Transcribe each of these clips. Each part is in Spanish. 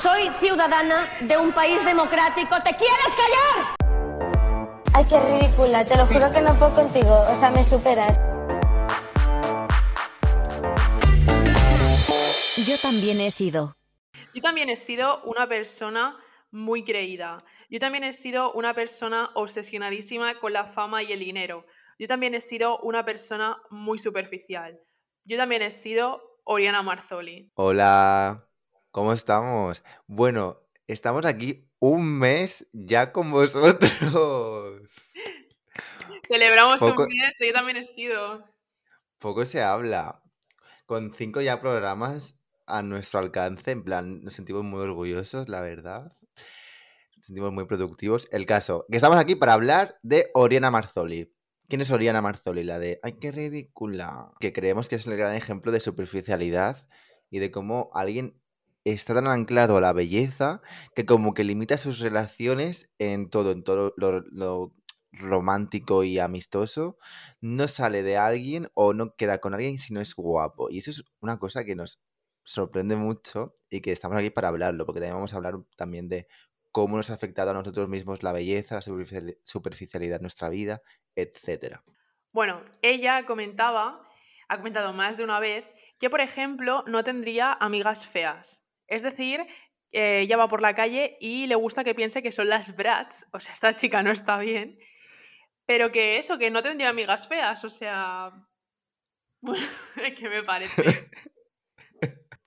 Soy ciudadana de un país democrático. ¿Te quieres callar? Ay, qué ridícula, te lo juro que no puedo contigo, o sea, me superas. Yo también he sido. Yo también he sido una persona muy creída. Yo también he sido una persona obsesionadísima con la fama y el dinero. Yo también he sido una persona muy superficial. Yo también he sido Oriana Marzoli. Hola, ¿cómo estamos? Bueno, estamos aquí un mes ya con vosotros. Celebramos Poco- un mes, yo también he sido. Poco se habla. Con cinco ya programas a nuestro alcance, en plan, nos sentimos muy orgullosos, la verdad. Nos sentimos muy productivos. El caso, que estamos aquí para hablar de Oriana Marzoli. ¿Quién es Oriana Marzoli? La de, ay, qué ridícula. Que creemos que es el gran ejemplo de superficialidad y de cómo alguien está tan anclado a la belleza que como que limita sus relaciones en todo, en todo lo, romántico y amistoso, no sale de alguien o no queda con alguien si no es guapo. Y eso es una cosa que nos sorprende mucho y que estamos aquí para hablarlo, porque también vamos a hablar también de cómo nos ha afectado a nosotros mismos la belleza, la superficiali- superficialidad de nuestra vida, etcétera. Bueno, ella comentaba, ha comentado más de una vez, que por ejemplo no tendría amigas feas. Es decir, eh, ella va por la calle y le gusta que piense que son las brats, o sea, esta chica no está bien, pero que eso, que no tendría amigas feas, o sea... Bueno, ¿qué me parece?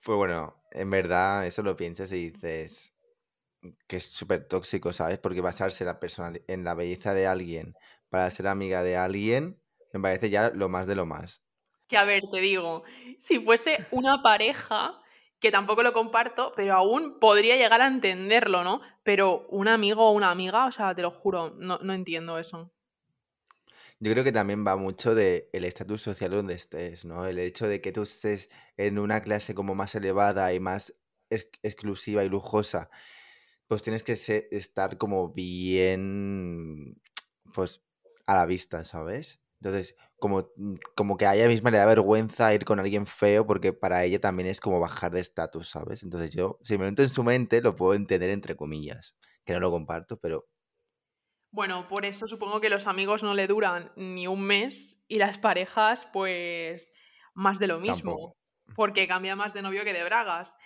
Pues bueno, en verdad eso lo piensas y dices que es súper tóxico, ¿sabes? Porque basarse la en la belleza de alguien para ser amiga de alguien me parece ya lo más de lo más. Que a ver, te digo, si fuese una pareja, que tampoco lo comparto, pero aún podría llegar a entenderlo, ¿no? Pero un amigo o una amiga, o sea, te lo juro, no, no entiendo eso. Yo creo que también va mucho de el estatus social donde estés, ¿no? El hecho de que tú estés en una clase como más elevada y más ex- exclusiva y lujosa, pues tienes que estar como bien, pues, a la vista, ¿sabes? Entonces, como, mm, como que a ella misma le da vergüenza ir con alguien feo porque para ella también es como bajar de estatus, ¿sabes? Entonces yo, si me meto en su mente, lo puedo entender entre comillas, que no lo comparto, pero Bueno, por eso supongo que los amigos no le duran ni un mes y las parejas, pues, más de lo mismo, tampoco. porque cambia más de novio que de bragas.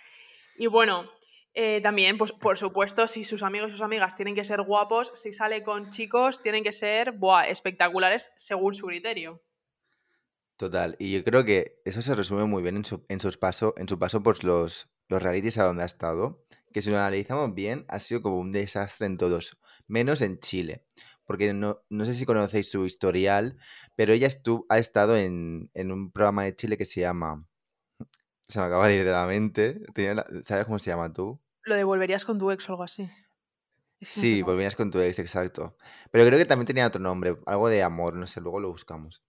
Y bueno, eh, también, pues, por supuesto, si sus amigos y sus amigas tienen que ser guapos, si sale con chicos, tienen que ser, buah, espectaculares según su criterio. Total, y yo creo que eso se resume muy bien en su, en sus paso, en su paso por los, los realities a donde ha estado, que si lo analizamos bien, ha sido como un desastre en todos, menos en Chile, porque no, no sé si conocéis su historial, pero ella estu- ha estado en, en un programa de Chile que se llama, se me acaba de ir de la mente, tenía la- ¿sabes cómo se llama tú? ¿Lo devolverías con tu ex o algo así? Es Sí, volvías con tu ex, exacto. Pero creo que también tenía otro nombre, algo de amor, no sé, luego lo buscamos.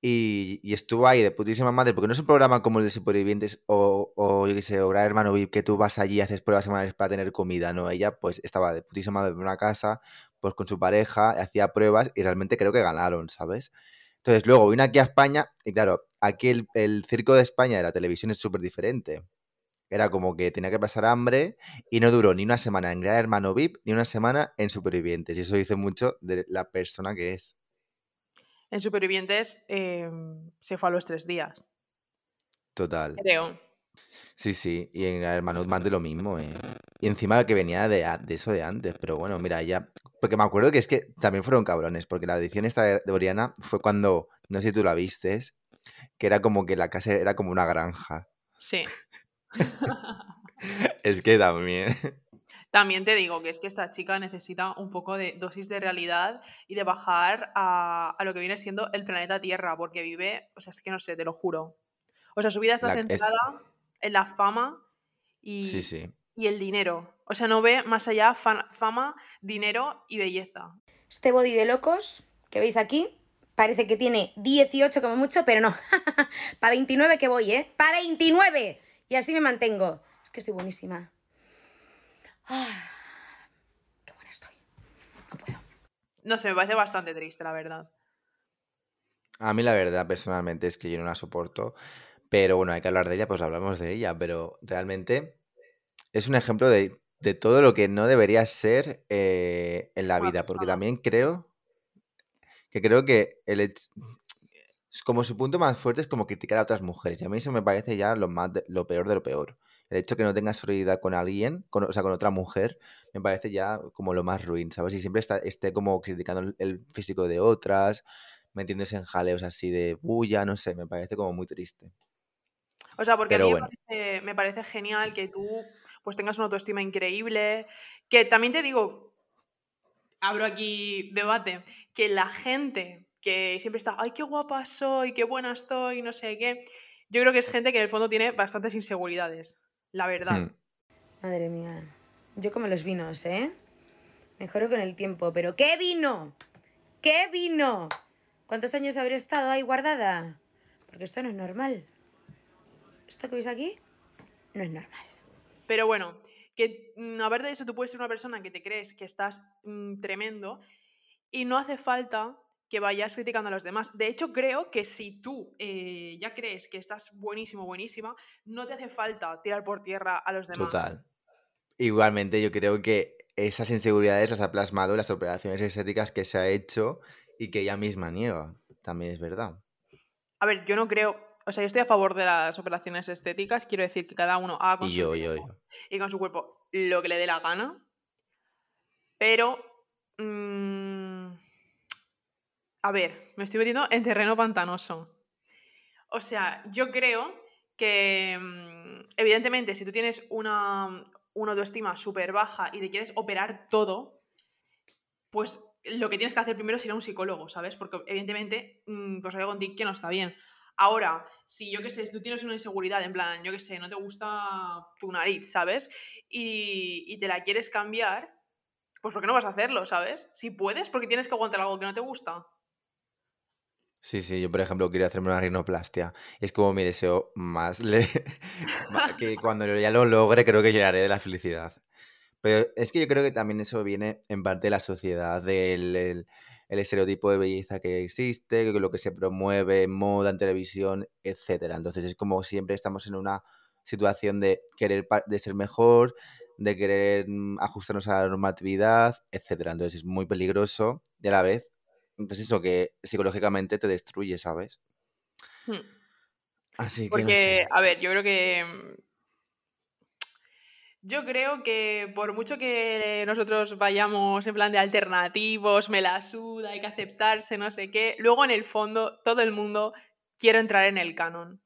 Y, y estuvo ahí de putísima madre, porque no es un programa como el de Supervivientes o, o yo qué sé, o Gran Hermano VIP, que tú vas allí y haces pruebas semanales para tener comida, ¿no? Ella pues estaba de putísima madre en una casa, pues con su pareja, hacía pruebas y realmente creo que ganaron, ¿sabes? Entonces luego vino aquí a España y claro, aquí el, el circo de España de la televisión es súper diferente. Era como que tenía que pasar hambre y no duró ni una semana en Gran Hermano VIP ni una semana en Supervivientes. Y eso dice mucho de la persona que es. En Supervivientes eh, se fue a los tres días, Total. creo. Sí, sí. Y en Gran Hermano más de lo mismo. eh. Y encima que venía de, de eso de antes. Pero bueno, mira, ya. Porque me acuerdo que es que también fueron cabrones. Porque la edición esta de de Oriana fue cuando, no sé si tú la vistes, que era como que la casa era como una granja. Sí. Es que también. También te digo que es que esta chica necesita un poco de dosis de realidad y de bajar a, a lo que viene siendo el planeta Tierra, porque vive, o sea, es que no sé, te lo juro. O sea, su vida está La- es- centrada en la fama y, Sí, sí. Y el dinero. O sea, no ve más allá fa- fama, dinero y belleza. Este body de locos que veis aquí parece que tiene 18 como mucho, pero no. Para 29 que voy, ¿eh? Para 29. Y así me mantengo. Es que estoy buenísima. Ah, qué buena estoy. No puedo. No sé, me parece bastante triste, la verdad. A mí la verdad, personalmente, es que yo no la soporto. Pero bueno, hay que hablar de ella, pues hablamos de ella. Pero realmente es un ejemplo de, de todo lo que no debería ser eh, en la vida, porque también creo que creo que el como su punto más fuerte es como criticar a otras mujeres. Y a mí eso me parece ya lo más de- lo peor de lo peor. El hecho que no tengas solidaridad con alguien, con, o sea, con otra mujer, me parece ya como lo más ruin, ¿sabes? Y siempre está, esté como criticando el, físico de otras, metiéndose en jaleos así de bulla, no sé, me parece como muy triste. O sea, porque a Pero mí me bueno. parece, me parece genial que tú pues tengas una autoestima increíble. Que también te digo, abro aquí debate, que la gente que siempre está, ay, qué guapa soy, qué buena estoy, no sé qué, yo creo que es gente que en el fondo tiene bastantes inseguridades, la verdad. Hmm. Madre mía. Yo como los vinos, ¿eh? Mejoro con el tiempo, pero ¿qué vino? ¿Qué vino? ¿Cuántos años habré estado ahí guardada? Porque esto no es normal. ¿Esto que veis aquí? No es normal. Pero bueno, que mm, a ver de eso tú puedes ser una persona que te crees que estás mm, tremendo y no hace falta que vayas criticando a los demás. De hecho, creo que si tú eh, ya crees que estás buenísimo, buenísima, no te hace falta tirar por tierra a los demás. Total. Igualmente, yo creo que esas inseguridades las ha plasmado en las operaciones estéticas que se ha hecho y que ella misma niega. También es verdad. A ver, yo no creo, o sea, yo estoy a favor de las operaciones estéticas, quiero decir que cada uno haga con Y su yo, yo, tiempo yo. y con su cuerpo lo que le dé la gana, pero... mm, a ver, me estoy metiendo en terreno pantanoso. O sea, yo creo que, mm, evidentemente, si tú tienes una, una autoestima súper baja y te quieres operar todo, pues lo que tienes que hacer primero es ir a un psicólogo, ¿sabes? Porque evidentemente, mm, pues algo en ti que no está bien. Ahora, si yo qué sé, si tú tienes una inseguridad, en plan, yo qué sé, no te gusta tu nariz, ¿sabes? Y, te la quieres cambiar, pues ¿por qué no vas a hacerlo, ¿sabes? Si puedes, porque tienes que aguantar algo que no te gusta. Sí, sí, yo por ejemplo quiero hacerme una rinoplastia. Es como mi deseo más que cuando ya lo logre creo que llenaré de la felicidad. Pero es que yo creo que también eso viene en parte de la sociedad, del el, el estereotipo de belleza que existe, que lo que se promueve en moda, en televisión, etcétera. Entonces es como siempre estamos en una situación de querer de ser mejor, de querer mm, ajustarnos a la normatividad, etcétera. Entonces es muy peligroso y a la vez, pues eso que psicológicamente te destruye, ¿sabes? Hmm. Así que no Porque, sé. a ver, yo creo que. Yo creo que por mucho que nosotros vayamos en plan de alternativos, me la suda, hay que aceptarse, no sé qué, luego en el fondo todo el mundo quiere entrar en el canon.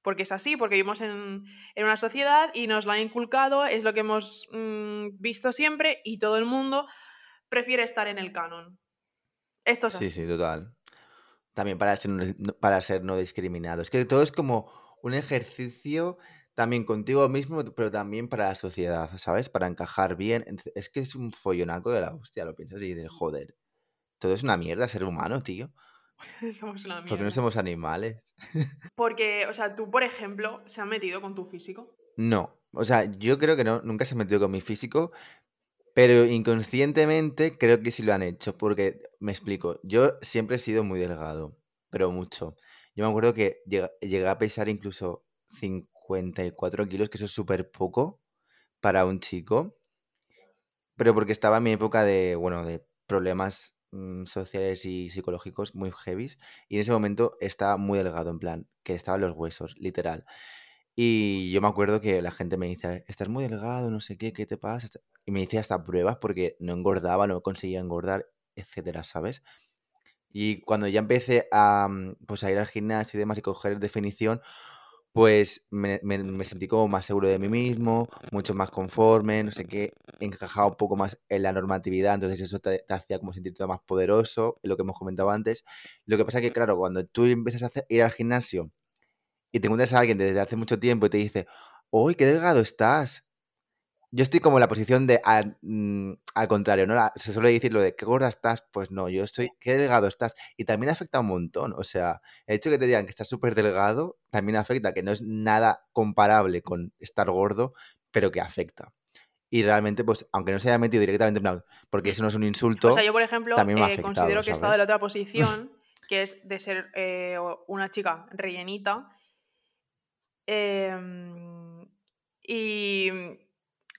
Porque es así, porque vivimos en, en una sociedad y nos lo han inculcado, es lo que hemos mm, visto siempre y todo el mundo prefiere estar en el canon. Esto es Sí, así. sí, total. También para ser, para ser no discriminado. Es que todo es como un ejercicio también contigo mismo, pero también para la sociedad, ¿sabes? Para encajar bien. Es que es un follonaco de la hostia, lo piensas y dices, joder, todo es una mierda ser humano, tío. Somos una ¿Por qué no mierda. somos animales? Porque, o sea, tú, por ejemplo, se han metido con tu físico. No, o sea, yo creo que no, nunca se ha metido con mi físico, pero inconscientemente creo que sí lo han hecho, porque me explico, yo siempre he sido muy delgado, pero mucho. Yo me acuerdo que llegué a pesar incluso 54 kilos, que eso es súper poco para un chico, pero porque estaba en mi época de, bueno, de problemas mm, sociales y psicológicos muy heavies, y en ese momento estaba muy delgado, en plan, que estaban los huesos, literal. Y yo me acuerdo que la gente me dice, estás muy delgado, no sé qué, ¿qué te pasa? Y me hice hasta pruebas porque no engordaba, no conseguía engordar, etcétera, ¿sabes? Y cuando ya empecé a, mm, pues, a ir al gimnasio y demás y coger definición, pues me, me- sentí como más seguro de mí mismo, mucho más conforme, no sé qué, encajaba un poco más en la normatividad, entonces eso te, te hacía como sentirte más poderoso, lo que hemos comentado antes. Lo que pasa es que, claro, cuando tú empiezas a ir al gimnasio y te encuentras a alguien desde hace mucho tiempo y te dice, ¡Uy, qué delgado estás! Yo estoy como en la posición de al, mm, al contrario, ¿no? La- se suele decir lo de qué gorda estás, pues no, yo estoy, qué delgado estás. Y también afecta un montón. O sea, el hecho de que te digan que estás súper delgado también afecta, que no es nada comparable con estar gordo, pero que afecta. Y realmente, pues, aunque no se haya metido directamente en porque eso no es un insulto, O sea, yo, por ejemplo, también me ha eh, afectado, considero que he estado en la otra posición, que es de ser eh, una chica rellenita. em, y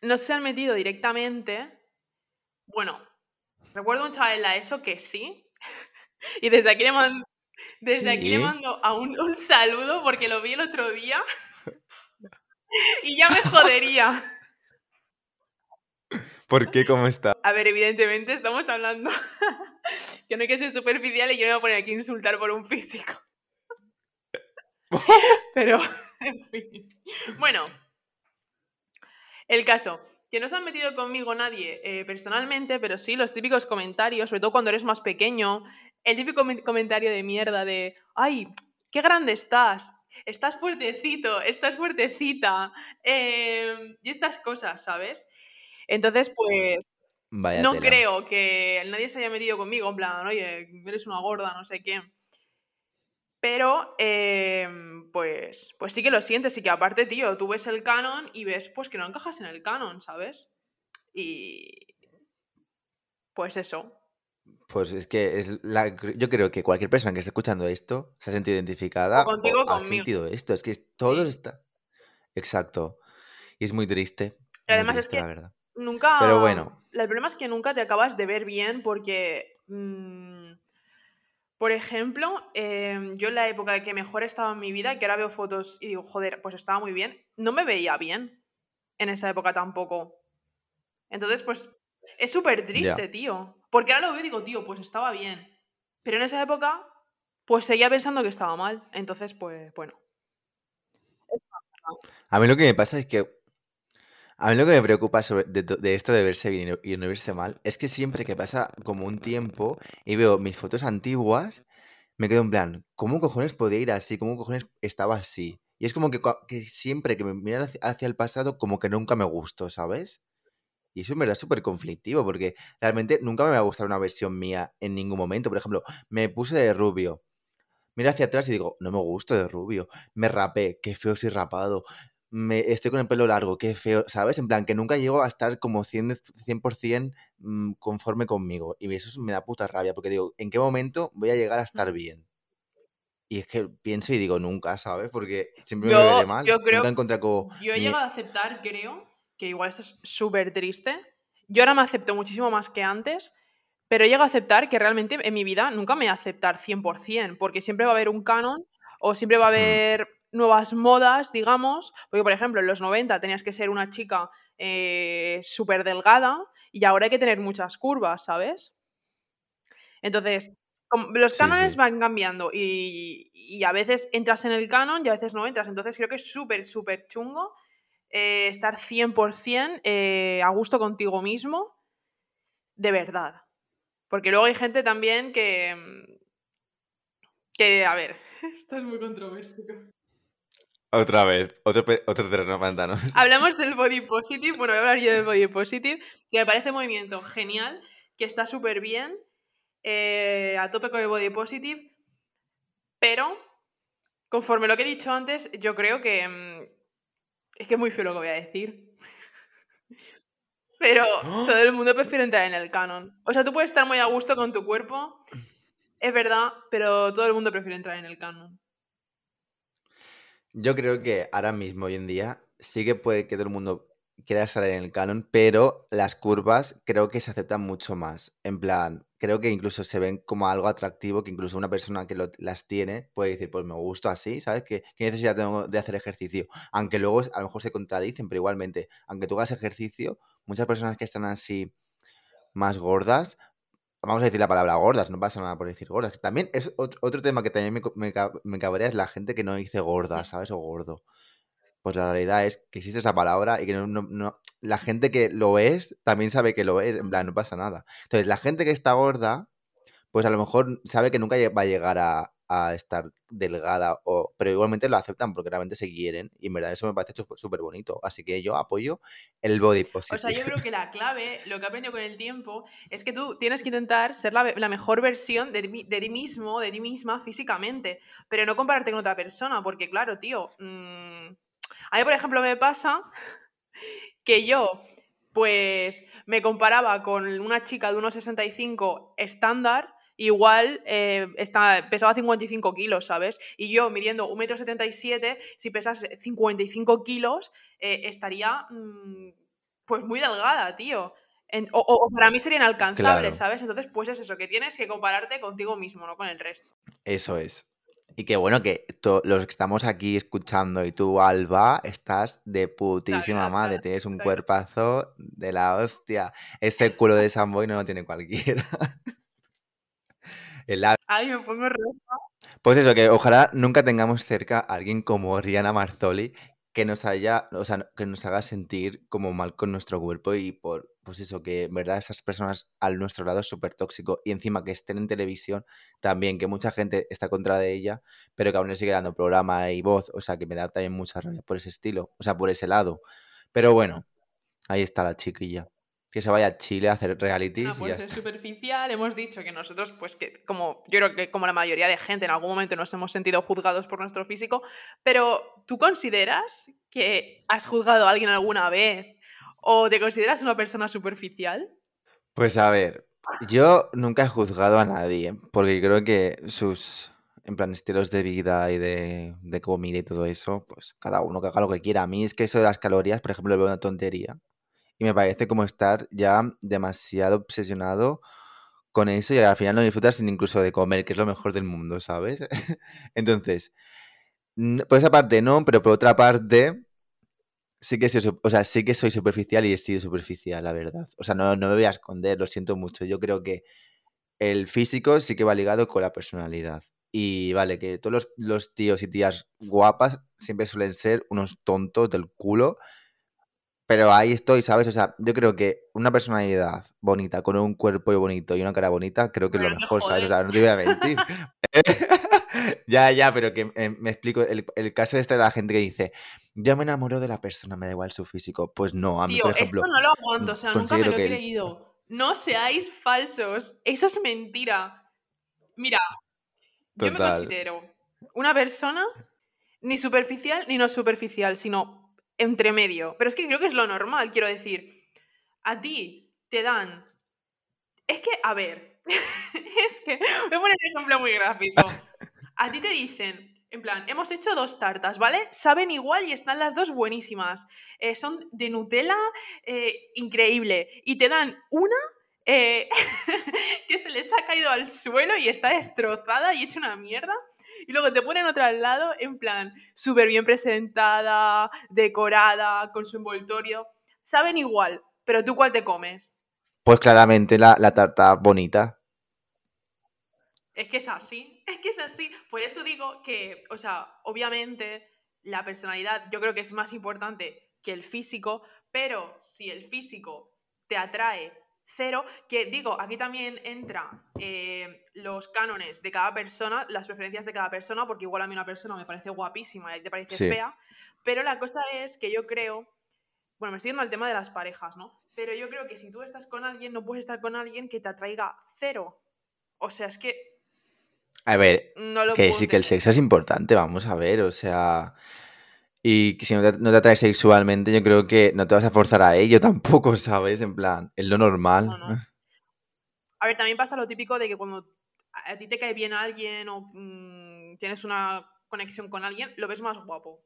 no se han metido directamente. Bueno, recuerdo un chaval en la ESO que sí. Y desde aquí le mando, desde aquí le mando a un, un saludo porque lo vi el otro día. Y ya me jodería. ¿Por qué? ¿Cómo está? A ver, evidentemente estamos hablando que no hay que ser superficial y yo no me voy a poner aquí a insultar por un físico. Pero, en fin. Bueno, el caso, que no se han metido conmigo nadie eh, personalmente, pero sí los típicos comentarios, sobre todo cuando eres más pequeño, el típico comen- comentario de mierda de, ay, qué grande estás, estás fuertecito, estás fuertecita, em, y estas cosas, ¿sabes? Entonces, pues, Vaya no tela. creo que nadie se haya metido conmigo, en plan, oye, eres una gorda, no sé qué. Pero, em, pues, pues sí que lo sientes y que aparte, tío, tú ves el canon y ves pues que no encajas en el canon, ¿sabes? Y... Pues eso. Pues es que es la- yo creo que cualquier persona que esté escuchando esto se ha sentido identificada O contigo o ha conmigo. sentido esto. Es que todo Sí. está. Exacto. Y es muy triste. Y muy además es triste, que la verdad. nunca... Pero bueno. El problema es que nunca te acabas de ver bien porque... mm, por ejemplo, em, yo en la época que mejor estaba en mi vida, que ahora veo fotos y digo, joder, pues estaba muy bien, no me veía bien en esa época tampoco. Entonces, pues es súper triste, tío. Porque ahora lo veo y digo, tío, pues estaba bien. Pero en esa época, pues seguía pensando que estaba mal. Entonces, pues bueno. A mí lo que me pasa es que. A mí lo que me preocupa sobre, de, to- de esto de verse bien y no, verse mal es que siempre que pasa como un tiempo y veo mis fotos antiguas, me quedo en plan, ¿cómo cojones podía ir así? ¿Cómo cojones estaba así? Y es como que, siempre que me miran hacia, el pasado, como que nunca me gustó, ¿sabes? Y eso en verdad es súper conflictivo, porque realmente nunca me va a gustar una versión mía en ningún momento. Por ejemplo, me puse de rubio. Miro hacia atrás y digo, no me gusto de rubio. Me rapé, qué feo soy rapado. Me, estoy con el pelo largo, qué feo, ¿sabes? En plan, que nunca llego a estar como 100%, 100% mm, conforme conmigo. Y eso me da puta rabia, porque digo, ¿en qué momento voy a llegar a estar bien? Y es que pienso y digo, nunca, ¿sabes? Porque siempre me Yo- veré mal. yo creo- Nunca encontré como... Yo he mi- llegado a aceptar, creo, que igual esto es súper triste. Yo ahora me acepto muchísimo más que antes, pero he llegado a aceptar que realmente en mi vida nunca me voy a aceptar 100%, porque siempre va a haber un canon o siempre va a Hmm. Nuevas modas, digamos. Porque, por ejemplo, en los 90 tenías que ser una chica eh, súper delgada y ahora hay que tener muchas curvas, ¿sabes? Entonces, los cánones sí. van cambiando y, y a veces entras en el canon y a veces no entras. Entonces creo que es súper, súper chungo eh, estar 100% eh, a gusto contigo mismo, de verdad. Porque luego hay gente también que... Que, a ver, esto es muy controversial. Otra vez, otro, otro terreno pantano. Hablamos del body positive, bueno, voy a hablar yo del body positive, que me parece un movimiento genial, que está súper bien, eh, a tope con el body positive, pero conforme lo que he dicho antes, yo creo que... mm, es que es muy feo lo que voy a decir. Pero todo el mundo prefiere entrar en el canon. O sea, tú puedes estar muy a gusto con tu cuerpo, es verdad, pero todo el mundo prefiere entrar en el canon. Yo creo que ahora mismo, hoy en día, sí que puede que todo el mundo quiera estar en el canon, pero las curvas creo que se aceptan mucho más. En plan, creo que incluso se ven como algo atractivo, que incluso una persona que las tiene puede decir, pues me gusta así, ¿sabes? ¿Qué, qué necesidad tengo de hacer ejercicio? Aunque luego a lo mejor se contradicen, pero igualmente, aunque tú hagas ejercicio, muchas personas que están así más gordas, vamos a decir la palabra gordas, no pasa nada por decir gordas. También es ot- otro tema que también me, me, me cabrea es la gente que no dice gorda, ¿sabes? O gordo. Pues la realidad es que existe esa palabra y que no, no- no- la gente que lo es también sabe que lo es, en plan, no pasa nada. Entonces, la gente que está gorda, pues a lo mejor sabe que nunca va a llegar a, a estar delgada, o, pero igualmente lo aceptan porque realmente se quieren y en verdad eso me parece súper bonito. Así que yo apoyo el body positive. O sea, yo creo que la clave, lo que he aprendido con el tiempo, es que tú tienes que intentar ser la, la mejor versión de, ti- de ti mismo, de ti misma físicamente, pero no compararte con otra persona, porque claro, tío, mm, a mí, por ejemplo, me pasa que yo, pues, me comparaba con una chica de 1,65 estándar, igual eh, está, pesaba 55 kilos, ¿sabes? Y yo midiendo 1,77m, si pesas 55 kilos, eh, estaría... mm, pues muy delgada, tío. En- o, para mí sería inalcanzable, Claro. ¿sabes? Entonces, pues es eso, que tienes que compararte contigo mismo, no con el resto. Eso es. Y que bueno, que los que estamos aquí escuchando y tú, Alba, estás de putísima madre. Tienes un soy- cuerpazo de la hostia. Ese culo de Samboy no lo tiene cualquiera. El. Ay, me pongo roja. Pues eso, que ojalá nunca tengamos cerca a alguien como Rihanna Marzoli que nos haya, o sea, que nos haga sentir como mal con nuestro cuerpo y por, pues eso, que en verdad esas personas al nuestro lado es súper tóxico y encima que estén en televisión también, que mucha gente está contra de ella, pero que aún le sigue dando programa y voz, o sea, que me da también mucha rabia por ese estilo, o sea, por ese lado. Pero bueno, ahí está la chiquilla. Que se vaya a Chile a hacer realities No, y pues ya es está. superficial. Hemos dicho que nosotros, pues que como yo creo que como la mayoría de gente en algún momento nos hemos sentido juzgados por nuestro físico, pero ¿tú consideras que has juzgado a alguien alguna vez o te consideras una persona superficial? Pues a ver, yo nunca he juzgado a nadie, porque creo que sus, en plan, estilos de vida y de, de comida y todo eso, pues cada uno que haga lo que quiera. A mí es que eso de las calorías, por ejemplo, lo veo una tontería. Y me parece como estar ya demasiado obsesionado con eso y al final no disfrutas ni incluso de comer, que es lo mejor del mundo, ¿sabes? Entonces, por esa parte no, pero por otra parte, sí que soy, o sea, sí que soy superficial y he sido superficial, la verdad. O sea, no, no me voy a esconder, lo siento mucho. Yo creo que el físico sí que va ligado con la personalidad. Y vale, que todos los tíos y tías guapas siempre suelen ser unos tontos del culo. Pero ahí estoy, ¿sabes? O sea, yo creo que una personalidad bonita, con un cuerpo bonito y una cara bonita, creo que es lo mejor, ¿sabes? O sea, no te voy a mentir. ya, ya, pero que eh, me explico. El, el caso este de la gente que dice, yo me enamoro de la persona, me da igual su físico. Pues no, a mí, Tío, por ejemplo, esto no lo aguanto, o sea, nunca me lo he creído. No seáis falsos, eso es mentira. Mira, yo me considero una persona ni superficial ni no superficial, sino entre medio. Pero es que creo que es lo normal, quiero decir. A ti te dan... Es que, a ver, es que... Voy a poner un ejemplo muy gráfico. A ti te dicen, en plan, hemos hecho dos tartas, ¿vale? Saben igual y están las dos buenísimas. Eh, son de Nutella, eh, increíble. Y te dan una eh, que se les ha caído al suelo y está destrozada y hecha una mierda. Y luego te ponen otra al lado, en plan, súper bien presentada, decorada, con su envoltorio. Saben igual, pero tú cuál te comes. Pues claramente la, la tarta bonita. Es que es así, es que es así. Por eso digo que, o sea, obviamente la personalidad yo creo que es más importante que el físico, pero si el físico te atrae cero, que digo, aquí también entra eh, los cánones de cada persona, las preferencias de cada persona, porque igual a mí una persona me parece guapísima y te parece Sí. fea, pero la cosa es que yo creo, bueno, me estoy yendo al tema de las parejas, ¿no? Pero yo creo que si tú estás con alguien, no puedes estar con alguien que te atraiga cero. O sea, es que A ver, no lo que sí que el sexo es importante, vamos a ver, o sea... Y que si no te, no te atrae sexualmente, yo creo que no te vas a forzar a ello tampoco, ¿sabes? En plan, es lo normal. No, no. A ver, también pasa lo típico de que cuando a ti te cae bien alguien o mm, tienes una conexión con alguien, lo ves más guapo.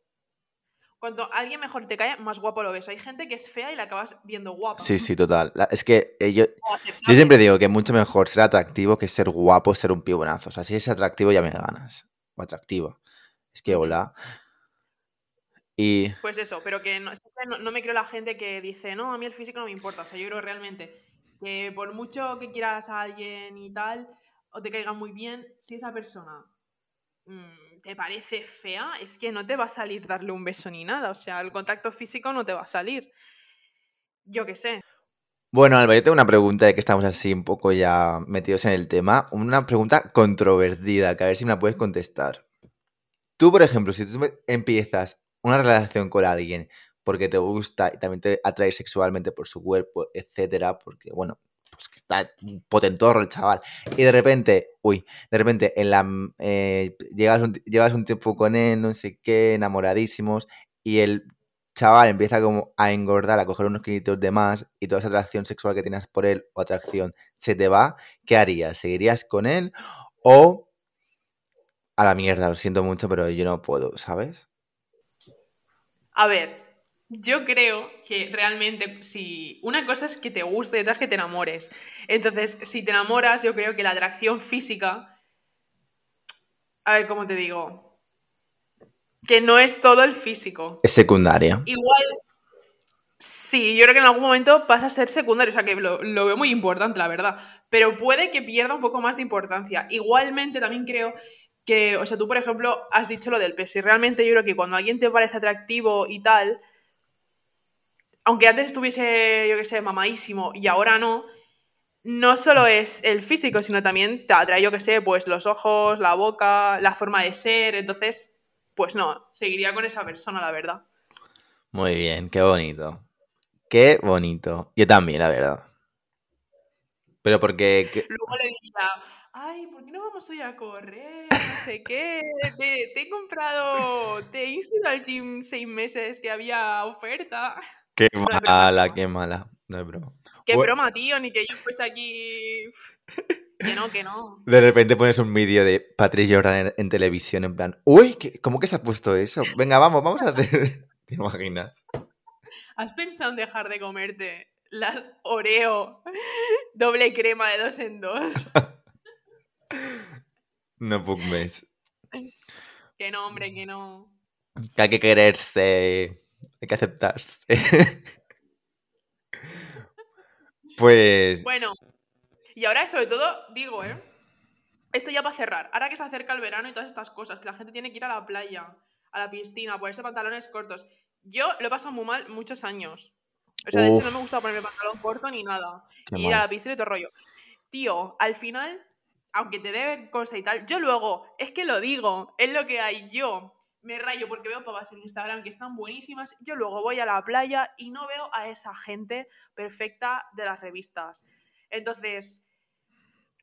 Cuanto alguien mejor te cae, más guapo lo ves. Hay gente que es fea y la acabas viendo guapa. Sí, sí, total. La- Es que eh, yo, yo siempre digo que mucho mejor ser atractivo que ser guapo, ser un pibonazo. O sea, si es atractivo ya me ganas. O atractivo. Es que hola. Y Pues eso, pero que no, no, no me creo la gente que dice, no, a mí el físico no me importa. O sea, yo creo realmente que por mucho que quieras a alguien y tal, o te caiga muy bien, si esa persona mm, te parece fea, es que no te va a salir darle un beso ni nada. O sea, el contacto físico no te va a salir. Yo qué sé. bueno, Alba, yo tengo una pregunta de que estamos así un poco ya metidos en el tema. Una pregunta controvertida, que a ver si me la puedes contestar. Tú, por ejemplo, si tú empiezas una relación con alguien porque te gusta y también te atrae sexualmente por su cuerpo, etcétera, porque, bueno, pues que está potentorro el chaval, y de repente, uy, de repente en la, eh, llevas un tiempo con él, no sé qué, enamoradísimos, y el chaval empieza como a engordar, a coger unos kilitos de más, y toda esa atracción sexual que tenías por él o atracción se te va, ¿qué harías? ¿Seguirías con él o a la mierda? Lo siento mucho, pero yo no puedo, ¿sabes? A ver, Yo creo que realmente, si una cosa es que te guste, otra es que te enamores. Entonces, si te enamoras, yo creo que la atracción física. A ver, ¿cómo te digo? Que no es todo el físico. Es secundaria. Igual. Sí, yo creo que en algún momento pasa a ser secundario, o sea que lo, lo veo muy importante, la verdad. Pero puede que pierda un poco más de importancia. Igualmente, también creo que, o sea, tú, por ejemplo, has dicho lo del peso. Y realmente yo creo que cuando alguien te parece atractivo y tal, aunque antes estuviese, yo qué sé, mamadísimo y ahora no, no solo es el físico, sino también te atrae, yo qué sé, pues los ojos, la boca, la forma de ser. Entonces, pues no, seguiría con esa persona, la verdad. Muy bien, qué bonito. Qué bonito. Yo también, la verdad. Pero porque... que- Luego le diría, ay, ¿por qué no vamos hoy a correr? No sé qué. Te, te he comprado, te he inscrito al gym seis meses que había oferta. Qué mala, qué mala. No es broma. Qué broma, tío, ni que yo fuese aquí. Que no, que no. De repente pones un vídeo de Patrick Jordan en, en televisión en plan, uy, ¿qué- ¿cómo que se ha puesto eso? Venga, vamos, vamos a hacer... ¿Te imaginas? ¿Has pensado en dejar de comerte las Oreo doble crema de dos en dos? No pugmes. Que no, hombre, que no. Que hay que quererse, hay que aceptarse. pues Bueno, y ahora sobre todo digo, ¿eh? Esto ya para cerrar. Ahora que se acerca el verano y todas estas cosas, que la gente tiene que ir a la playa, a la piscina, ponerse pantalones cortos. Yo lo he pasado muy mal muchos años. O sea, de hecho no me gusta ponerme pantalón corto ni nada. Y ir a la piscina y todo el rollo. Tío, al final, aunque te dé cosa y tal, yo luego, es que lo digo, es lo que hay. Yo me rayo porque veo pavas en Instagram que están buenísimas. Yo luego voy a la playa y no veo a esa gente perfecta de las revistas. Entonces,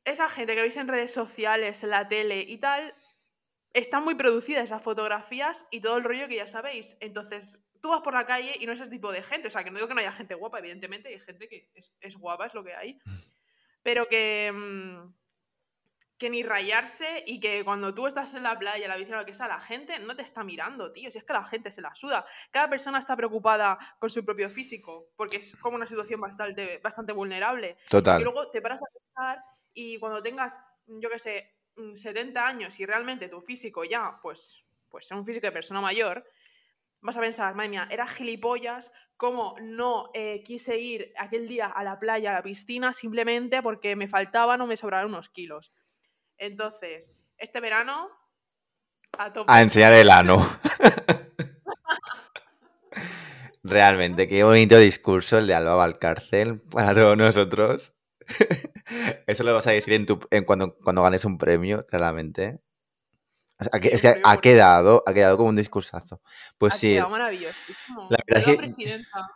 esa gente que veis en redes sociales, en la tele y tal, están muy producidas esas fotografías y todo el rollo que ya sabéis. Entonces, tú vas por la calle y no es ese tipo de gente. O sea, que no digo que no haya gente guapa, evidentemente hay gente que es, es guapa, es lo que hay. Pero que, mm, que ni rayarse y que cuando tú estás en la playa, la lo que sea, la gente no te está mirando, tío. Si es que la gente se la suda. Cada persona está preocupada con su propio físico, porque es como una situación bastante, bastante vulnerable. Y Total. luego te paras a pensar y cuando tengas, yo qué sé, mm, 70 años y realmente tu físico ya, pues, pues es un físico de persona mayor, vas a pensar, madre mía, era gilipollas, cómo no eh, quise ir aquel día a la playa, a la piscina, simplemente porque me faltaban o me sobraron unos kilos. Entonces, este verano, a tope. A enseñar el ano. Realmente, qué bonito discurso el de Alba Valcárcel para todos nosotros. Eso lo vas a decir en tu, en cuando, cuando ganes un premio, claramente. Sí, es que ha quedado, ha quedado como un discursazo. Pues Ha sí, quedado maravillosísimo. La que- presidenta.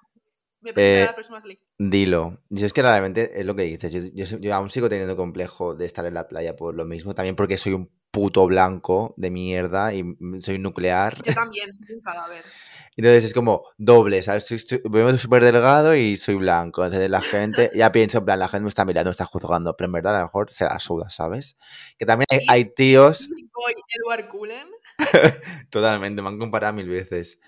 Me Eh, la próxima. Dilo. Yo es que realmente es lo que dices. Yo, yo- yo aún sigo teniendo complejo de estar en la playa por lo mismo. También porque soy un puto blanco de mierda y soy nuclear. Yo también, soy un cadáver. Entonces es como doble, ¿sabes? Soy, soy- súper delgado y soy blanco. Entonces la gente, ya pienso, en plan, la gente me está mirando, me está juzgando. Pero en verdad a lo mejor se la suda, ¿sabes? Que también hay, hay tíos, is boy Edward Cullen. totalmente, me han comparado mil veces.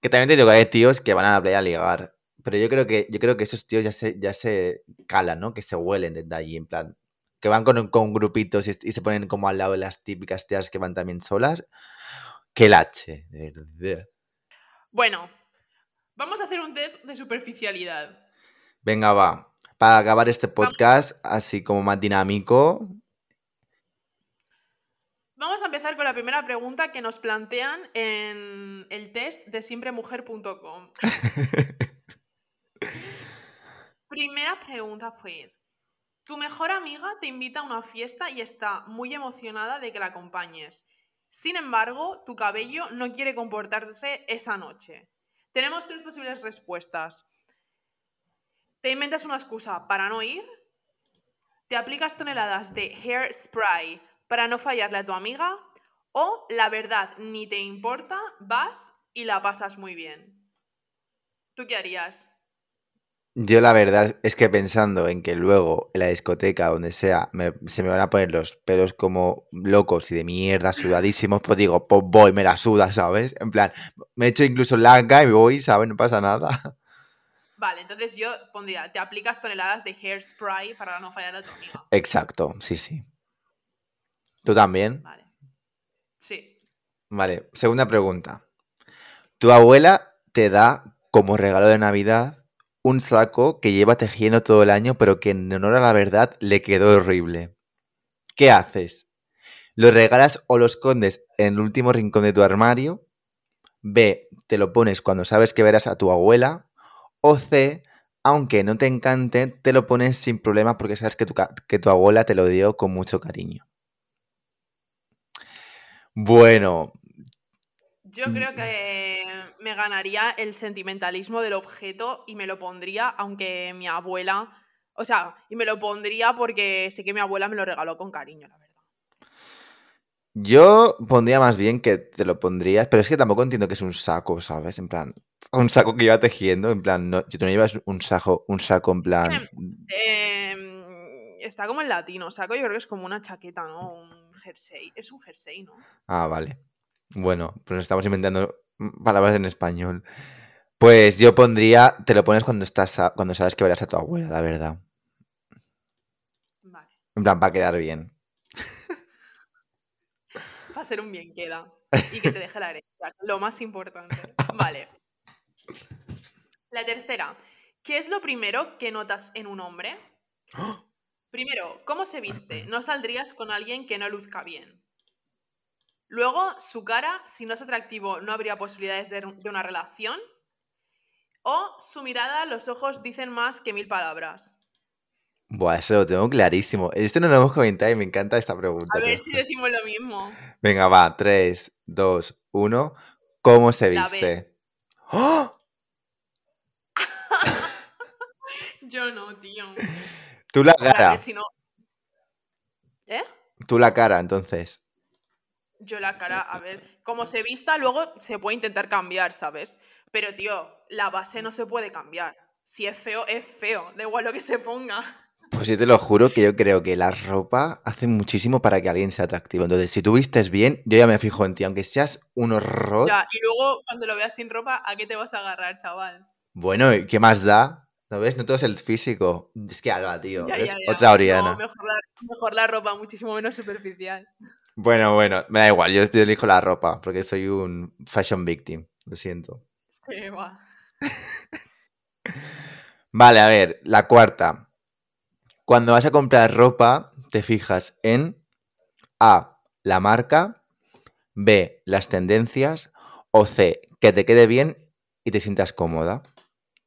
Que también te digo que hay tíos que van a la playa a ligar. Pero yo creo que, yo creo que esos tíos ya se, ya se calan, ¿no? Que se huelen desde allí, en plan. Que van con, con grupitos y, y se ponen como al lado de las típicas tías que van también solas. Que lache, de verdad. Bueno, vamos a hacer un test de superficialidad. Venga, va. Para acabar este podcast así como más dinámico. Vamos a empezar con la primera pregunta que nos plantean en el test de siempremujer.com. Primera pregunta, pues. Tu mejor amiga te invita a una fiesta y está muy emocionada de que la acompañes. Sin embargo, tu cabello no quiere comportarse esa noche. Tenemos tres posibles respuestas. Te inventas una excusa para no ir. Te aplicas toneladas de hair spray para no fallarle a tu amiga. O la verdad, ni te importa, vas y la pasas muy bien. ¿Tú qué harías? Yo la verdad es que pensando en que luego en la discoteca, donde sea, me- se me van a poner los pelos como locos y de mierda, sudadísimos, pues digo, pues voy, me la suda, ¿sabes? En plan, me echo incluso laca y me voy, ¿sabes? No pasa nada. Vale, entonces yo pondría, te aplicas toneladas de hairspray para no fallar a tu amiga. Exacto, sí, sí. ¿Tú también? Vale. Sí. Vale, segunda pregunta. Tu abuela te da como regalo de Navidad un saco que lleva tejiendo todo el año, pero que en honor a la verdad le quedó horrible. ¿Qué haces? ¿Lo regalas o lo escondes en el último rincón de tu armario? B. Te lo pones cuando sabes que verás a tu abuela. O C. Aunque no te encante, te lo pones sin problemas porque sabes que tu, que tu abuela te lo dio con mucho cariño. Bueno, Yo creo que me ganaría el sentimentalismo del objeto y me lo pondría, aunque mi abuela. O sea, y me lo pondría porque sé que mi abuela me lo regaló con cariño, la verdad. Yo pondría más bien que te lo pondrías, pero es que tampoco entiendo que es un saco, ¿sabes? En plan, un saco que iba tejiendo, en plan, no, tú no llevas un saco, un saco en plan. Em, está como en latino, saco yo creo que es como una chaqueta, ¿no? Un jersey. Es un jersey, ¿no? Ah, vale. Bueno, pues estamos inventando palabras en español. Pues yo pondría, te lo pones cuando estás a- cuando sabes que verás a tu abuela, la verdad. Vale. En plan, para quedar bien. Va a ser un bien queda. Y que te deje la herencia, lo más importante. Vale. La tercera. ¿Qué es lo primero que notas en un hombre? Primero, ¿cómo se viste? No saldrías con alguien que no luzca bien. Luego, su cara, si no es atractivo, no habría posibilidades de, de una relación. O su mirada, los ojos dicen más que mil palabras. Buah, eso lo tengo clarísimo. Esto no lo hemos comentado y me encanta esta pregunta. A ver si decimos lo mismo. Venga, va, 3, 2, 1. ¿Cómo se viste? ¡Oh! Yo no, tío. Tú la cara. ¿Eh? Tú la cara, entonces. Yo la cara, a ver, como se vista, luego se puede intentar cambiar, ¿sabes? Pero, tío, la base no se puede cambiar. Si es feo, es feo. Da igual lo que se ponga. Pues yo te lo juro que yo creo que la ropa hace muchísimo para que alguien sea atractivo. Entonces, si tú vistes bien, yo ya me fijo en ti. Aunque seas un horror. Ya, y luego, cuando lo veas sin ropa, ¿a qué te vas a agarrar, chaval? Bueno, ¿y ¿qué más da? ¿No ves? No todo es el físico. Es que Alba, tío. Ya, eres ya, ya. otra Oriana. No, mejor la, mejor la ropa, muchísimo menos superficial. Bueno, bueno, me da igual. Yo, yo elijo la ropa porque soy un fashion victim. Lo siento. Sí, va. Vale, a ver, la cuarta. Cuando vas a comprar ropa, te fijas en A, la marca, B, las tendencias o C, que te quede bien y te sientas cómoda.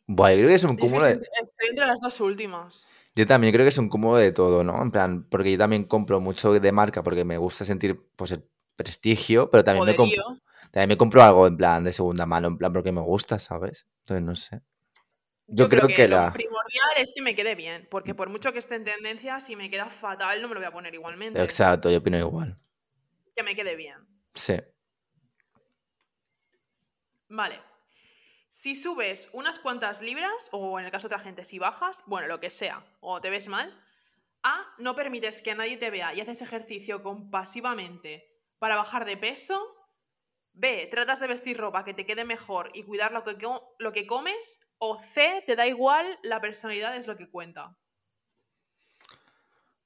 Buah, yo creo que es un cúmulo de... Estoy entre las dos últimas. Yo también creo que es un cúmulo de todo, ¿no? En plan, porque yo también compro mucho de marca porque me gusta sentir, pues, el prestigio, pero también me, compro, también me compro algo en plan de segunda mano, en plan porque me gusta, ¿sabes? Entonces, no sé. Yo creo que lo la- primordial es que me quede bien, porque por mucho que esté en tendencia, si me queda fatal, no me lo voy a poner igualmente. Exacto, yo opino igual. Que me quede bien. Sí. Vale. Si subes unas cuantas libras, o en el caso de otra gente, si bajas, bueno, lo que sea, o te ves mal, A, no permites que nadie te vea y haces ejercicio compasivamente para bajar de peso. B, tratas de vestir ropa que te quede mejor y cuidar lo que, lo que comes. O C, te da igual, la personalidad es lo que cuenta.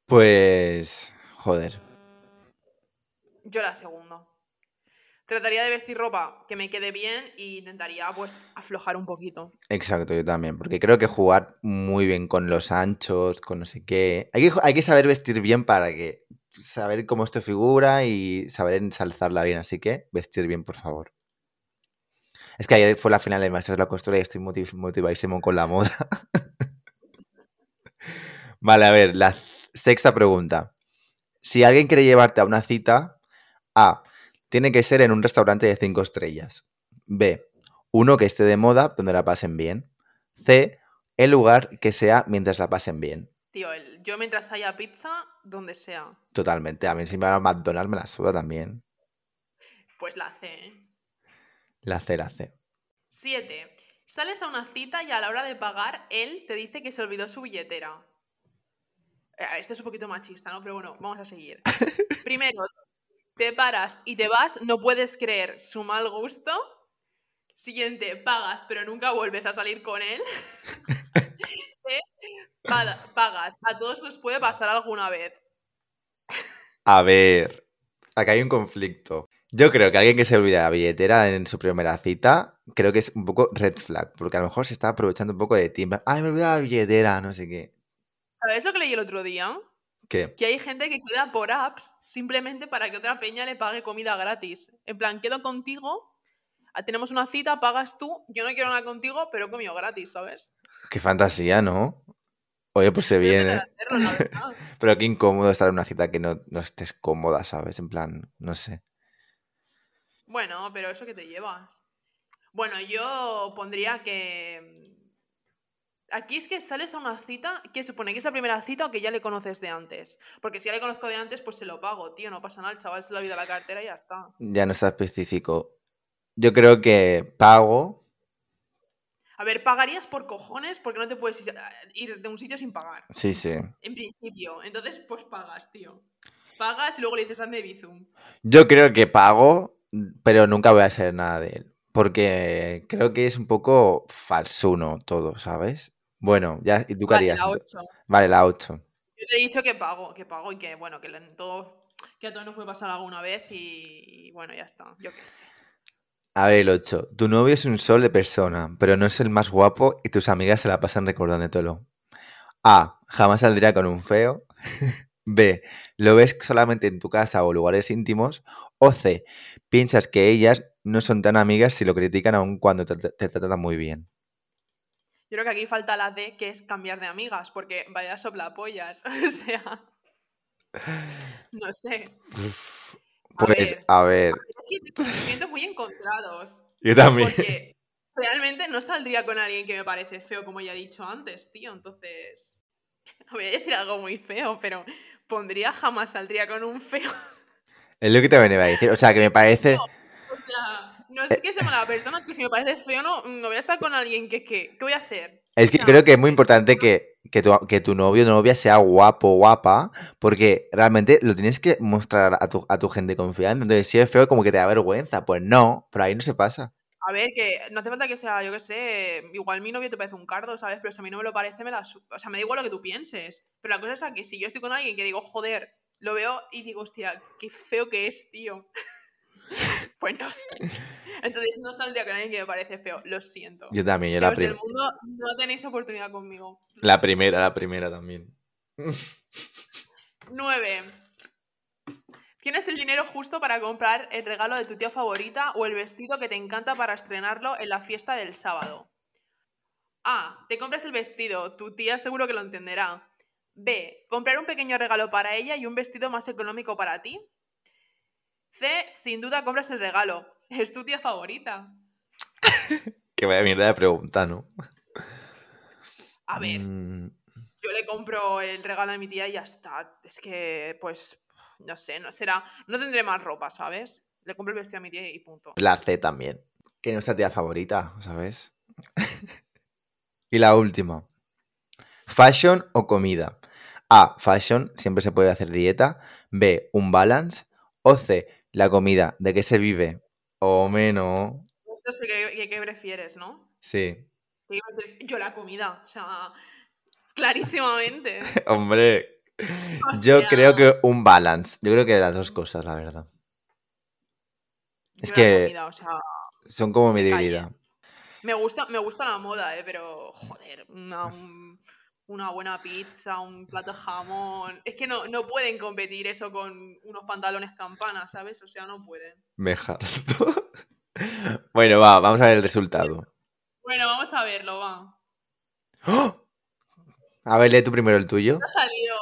Pues. Joder. Yo la segunda. Trataría de vestir ropa que me quede bien e intentaría, pues, aflojar un poquito. Exacto, yo también. Porque creo que jugar muy bien con los anchos, con no sé qué. Hay que, hay que saber vestir bien para que. Saber cómo es tu figura y saber ensalzarla bien. Así que, vestir bien, por favor. Es que ayer fue la final de Maestros de la Costura y estoy motiv- motivadísimo con la moda. vale, a ver, la sexta pregunta. Si alguien quiere llevarte a una cita, A. Tiene que ser en un restaurante de cinco estrellas. B. Uno que esté de moda, donde la pasen bien. C. El lugar que sea mientras la pasen bien. Tío, el- yo mientras haya pizza, donde sea, Totalmente. A mí si me van a McDonald's me la suda también. pues la C. ¿eh? La C, la C. 7. Sales a una cita y a la hora de pagar, él te dice que se olvidó su billetera. Eh, Este es un poquito machista, ¿no? Pero bueno, vamos a seguir. Primero, te paras y te vas, no puedes creer su mal gusto. Siguiente, pagas, pero nunca vuelves a salir con él. Eh, pa- Pagas, a todos nos puede pasar alguna vez. A ver, acá hay un conflicto. Yo creo que alguien que se olvida la billetera en su primera cita, creo que es un poco red flag, porque a lo mejor se está aprovechando un poco de ti. Ay, me he olvidado la billetera, no sé qué. ¿Sabes lo que leí el otro día? ¿Qué? Que hay gente que queda por apps simplemente para que otra peña le pague comida gratis. En plan, quedo contigo, ah, tenemos una cita, pagas tú, yo no quiero nada contigo, pero he comido gratis, ¿sabes? Qué fantasía, ¿no? Oye, pues se viene. Pero qué incómodo estar en una cita que no, no estés cómoda, ¿sabes? En plan, no sé. Bueno, pero eso que te llevas. Bueno, yo pondría que. Aquí es que sales a una cita que supone que es la primera cita o que ya le conoces de antes. Porque si ya le conozco de antes, pues se lo pago, tío. No pasa nada, el chaval se le olvida la cartera y ya está. Ya no está específico. Yo creo que pago. A ver, pagarías por cojones porque no te puedes ir, ir de un sitio sin pagar. Sí, sí. En principio. Entonces, pues pagas, tío. Pagas y luego le dices, hazme Bizum. Yo creo que pago, pero nunca voy a hacer nada de él. Porque creo que es un poco falsuno todo, ¿sabes? Bueno, ya, ¿y tú qué Vale, harías? la entonces? 8. Vale, la 8. Yo te he dicho que pago, que pago y que, bueno, que, en todo, que a todos nos puede pasar alguna vez y, y bueno, ya está. Yo qué sé. A ver, el 8. Tu novio es un sol de persona, pero no es el más guapo y tus amigas se la pasan recordándotelo. A. Jamás saldría con un feo. B. Lo ves solamente en tu casa o lugares íntimos. O C. Piensas que ellas no son tan amigas si lo critican aun cuando te, te tratan muy bien. Yo creo que aquí falta la D, que es cambiar de amigas, porque vaya soplapollas. O sea. No sé. A Pues, ver. a ver, Es que tengo sentimientos muy encontrados. yo también. Porque realmente no saldría con alguien que me parece feo, como ya he dicho antes, tío. Entonces. Voy a decir algo muy feo, pero pondría jamás saldría con un feo. Es lo que te venía a decir. O sea, que me parece. O sea, no es que sea mala persona, que si me parece feo, no, no voy a estar con alguien que es que. ¿Qué voy a hacer? Es que O sea, creo que es muy importante que, que, tu, que tu novio o novia sea guapo o guapa, porque realmente lo tienes que mostrar a tu, a tu gente confiante. Entonces, si es feo, como que te da vergüenza. Pues no, por ahí no se pasa. A ver, que no hace falta que sea, yo qué sé, igual mi novio te parece un cardo, ¿sabes? Pero si a mí no me lo parece, me la... O sea, me da igual lo que tú pienses. Pero la cosa es a que si yo estoy con alguien que digo, joder, lo veo y digo, hostia, qué feo que es, tío. pues no sé. Entonces no saldría con alguien que me parece feo, lo siento. Yo también, yo la, Feos del prim- mundo, no tenéis oportunidad conmigo. la primera, la primera también. 9. ¿Tienes el dinero justo para comprar el regalo de tu tía favorita o el vestido que te encanta para estrenarlo en la fiesta del sábado? A. Te compras el vestido, tu tía seguro que lo entenderá. B. Comprar un pequeño regalo para ella y un vestido más económico para ti. C. Sin duda compras el regalo. Es tu tía favorita. Que vaya mierda de pregunta, ¿no? A ver, Mm, yo le compro el regalo a mi tía y ya está. Es que, pues, no sé, no será. No tendré más ropa, ¿sabes? Le compro el vestido a mi tía y punto. la C también. Que nuestra tía favorita, ¿sabes? y la última. Fashion o comida. A. Fashion, siempre se puede hacer dieta. B. Un balance. O C. La comida. ¿De qué se vive? O menos. Esto sé que, que- que prefieres, ¿no? Sí. Yo la comida, o sea, clarísimamente. Hombre. O Yo creo que un balance. Yo creo que las dos cosas, la verdad. Es yo que comida, o sea, son como mi debilidad. me gusta, me gusta la moda, ¿eh? Pero, joder, una, un- una buena pizza, un plato de jamón. Es que no, no pueden competir eso con unos pantalones campana, ¿sabes? O sea, no pueden. Me harto. bueno, va, vamos a ver el resultado. Bueno, vamos a verlo, va. ¡Oh! A ver, lee tú primero el tuyo. Me ha salido.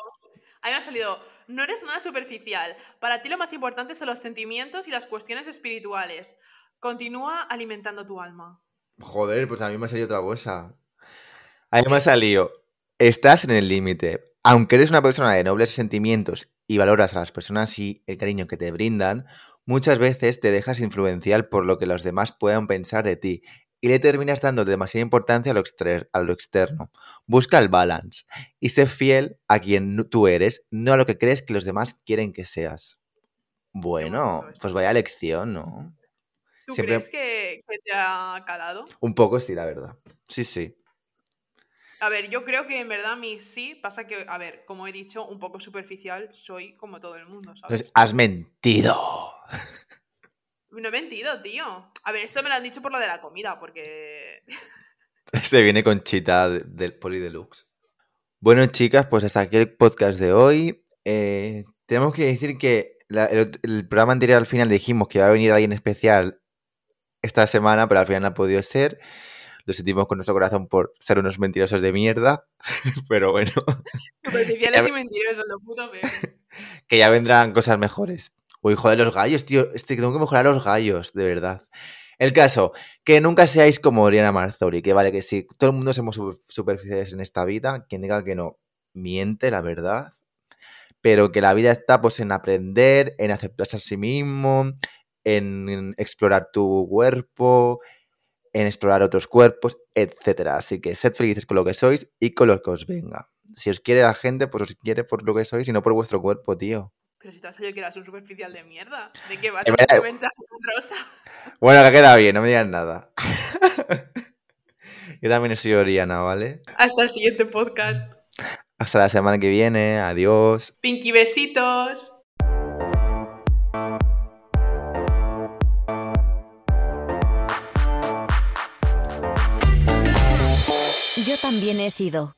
A mí me ha salido. No eres nada superficial. Para ti lo más importante son los sentimientos y las cuestiones espirituales. Continúa alimentando tu alma. Joder, pues a mí me ha salido otra cosa. A mí me ha salido. Estás en el límite. Aunque eres una persona de nobles sentimientos y valoras a las personas y el cariño que te brindan, muchas veces te dejas influenciar por lo que los demás puedan pensar de ti. y le terminas dando demasiada importancia a lo, exter- a lo externo. Busca el balance y sé fiel a quien tú eres, no a lo que crees que los demás quieren que seas. Bueno, pues vaya lección, ¿no? ¿Tú Siempre- crees que, que te ha calado? Un poco sí, la verdad. Sí, sí. A ver, yo creo que en verdad mí sí, pasa que, a ver, como he dicho, un poco superficial, soy como todo el mundo, ¿sabes? Entonces, has mentido. No he mentido, tío. A ver, esto me lo han dicho por lo de la comida, porque... Se viene con chita de- del Poli Deluxe. Bueno, chicas, pues hasta aquí el podcast de hoy. Eh, tenemos que decir que la- el, ot- el programa anterior al final dijimos que iba a venir alguien especial esta semana, pero al final no ha podido ser. Lo sentimos con nuestro corazón por ser unos mentirosos de mierda. Pero bueno, Superficiales y mentirosos, lo puto peor. que ya vendrán cosas mejores. Uy, joder, los gallos, tío. Este, tengo que mejorar los gallos, de verdad. El caso, que nunca seáis como Oriana Marzori, que vale que sí, todo el mundo somos su- superficiales en esta vida, quien diga que no, miente, la verdad, pero que la vida está pues en aprender, en aceptarse a sí mismo, en, en explorar tu cuerpo, en explorar otros cuerpos, etcétera. Así que sed felices con lo que sois y con lo que os venga. Si os quiere la gente, pues os quiere por lo que sois y no por vuestro cuerpo, tío. Pero si te has salido que eras un superficial de mierda. ¿De qué vas Es con ese verdad. mensaje rosa? Bueno, que queda bien, no me digan nada. Yo también soy Oriana, ¿vale? Hasta el siguiente podcast. Hasta la semana que viene, adiós. Pinky besitos. También he sido.